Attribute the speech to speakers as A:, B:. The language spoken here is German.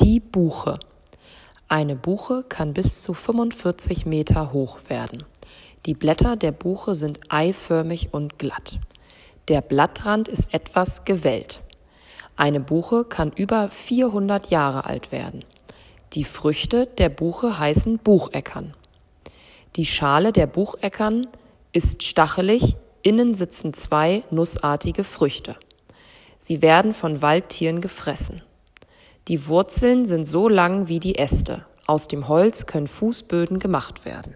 A: Die Buche. Eine Buche kann bis zu 45 Meter hoch werden. Die Blätter der Buche sind eiförmig und glatt. Der Blattrand ist etwas gewellt. Eine Buche kann über 400 Jahre alt werden. Die Früchte der Buche heißen Bucheckern. Die Schale der Bucheckern ist stachelig, innen sitzen zwei nussartige Früchte. Sie werden von Waldtieren gefressen. Die Wurzeln sind so lang wie die Äste. Aus dem Holz können Fußböden gemacht werden.